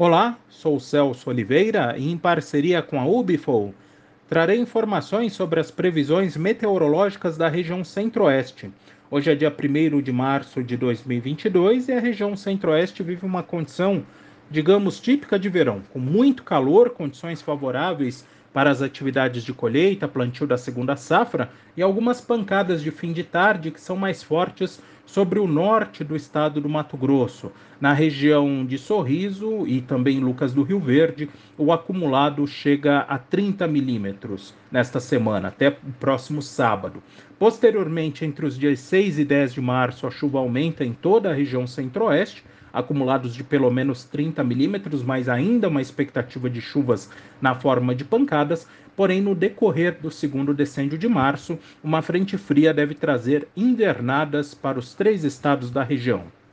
Olá, sou Celso Oliveira e em parceria com a Ubifol trarei informações sobre as previsões meteorológicas da região Centro-Oeste. Hoje é dia 1 de março de 2022 e a região Centro-Oeste vive uma condição, digamos, típica de verão, com muito calor, condições favoráveis para as atividades de colheita, plantio da segunda safra e algumas pancadas de fim de tarde que são mais fortes sobre o norte do estado do Mato Grosso. Na região de Sorriso e também Lucas do Rio Verde, o acumulado chega a 30 milímetros nesta semana, até o próximo sábado. Posteriormente, entre os dias 6 e 10 de março, a chuva aumenta em toda a região centro-oeste acumulados de pelo menos 30 milímetros, mas ainda uma expectativa de chuvas na forma de pancadas. Porém, no decorrer do segundo decêndio de março, uma frente fria deve trazer invernadas para os três estados da região.